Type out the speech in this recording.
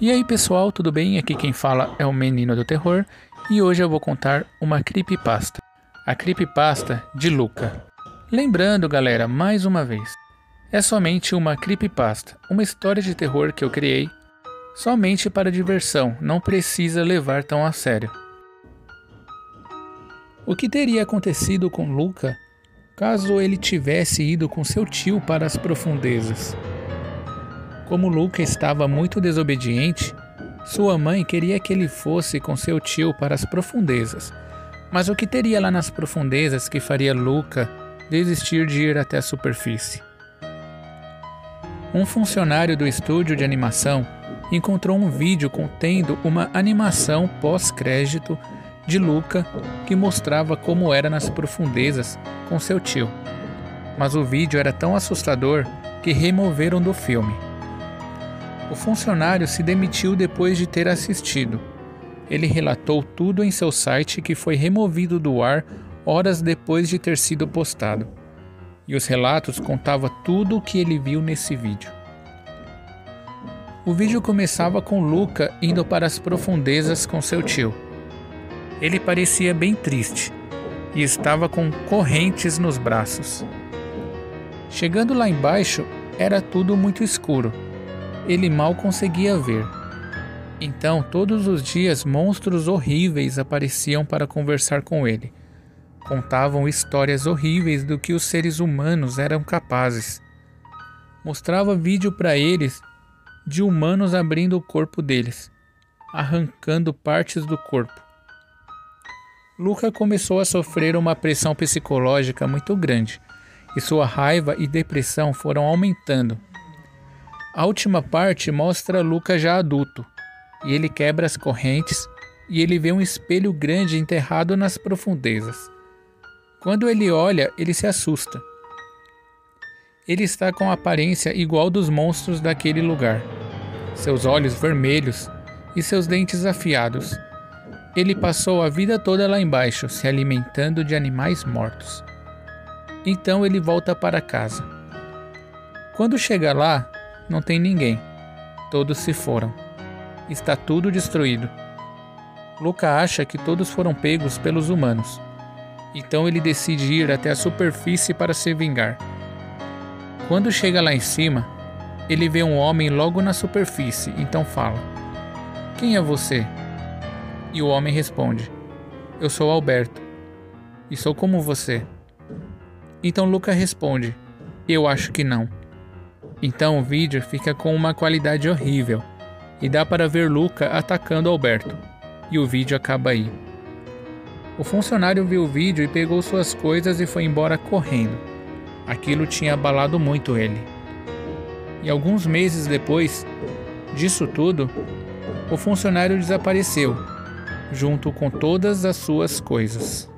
E aí pessoal, tudo bem? Aqui quem fala é o Menino do Terror e hoje eu vou contar uma creepypasta. A creepypasta de Luca. Lembrando, galera, mais uma vez, é somente uma creepypasta, uma história de terror que eu criei somente para diversão, não precisa levar tão a sério. O que teria acontecido com Luca caso ele tivesse ido com seu tio para as profundezas? Como Luca estava muito desobediente, sua mãe queria que ele fosse com seu tio para as profundezas. Mas o que teria lá nas profundezas que faria Luca desistir de ir até a superfície? Um funcionário do estúdio de animação encontrou um vídeo contendo uma animação pós-crédito de Luca que mostrava como era nas profundezas com seu tio. Mas o vídeo era tão assustador que removeram do filme. O funcionário se demitiu depois de ter assistido. Ele relatou tudo em seu site que foi removido do ar horas depois de ter sido postado. E os relatos contavam tudo o que ele viu nesse vídeo. O vídeo começava com Luca indo para as profundezas com seu tio. Ele parecia bem triste e estava com correntes nos braços. Chegando lá embaixo, era tudo muito escuro ele mal conseguia ver. Então, todos os dias, monstros horríveis apareciam para conversar com ele. Contavam histórias horríveis do que os seres humanos eram capazes. Mostrava vídeo para eles de humanos abrindo o corpo deles, arrancando partes do corpo. Luca começou a sofrer uma pressão psicológica muito grande, e sua raiva e depressão foram aumentando. A última parte mostra Luca já adulto, e ele quebra as correntes e ele vê um espelho grande enterrado nas profundezas. Quando ele olha, ele se assusta. Ele está com a aparência igual dos monstros daquele lugar. Seus olhos vermelhos e seus dentes afiados. Ele passou a vida toda lá embaixo, se alimentando de animais mortos. Então ele volta para casa. Quando chega lá, não tem ninguém. Todos se foram. Está tudo destruído. Luca acha que todos foram pegos pelos humanos. Então ele decide ir até a superfície para se vingar. Quando chega lá em cima, ele vê um homem logo na superfície, então fala: Quem é você? E o homem responde: Eu sou Alberto. E sou como você. Então Luca responde: Eu acho que não. Então o vídeo fica com uma qualidade horrível e dá para ver Luca atacando Alberto. E o vídeo acaba aí. O funcionário viu o vídeo e pegou suas coisas e foi embora correndo. Aquilo tinha abalado muito ele. E alguns meses depois disso tudo, o funcionário desapareceu, junto com todas as suas coisas.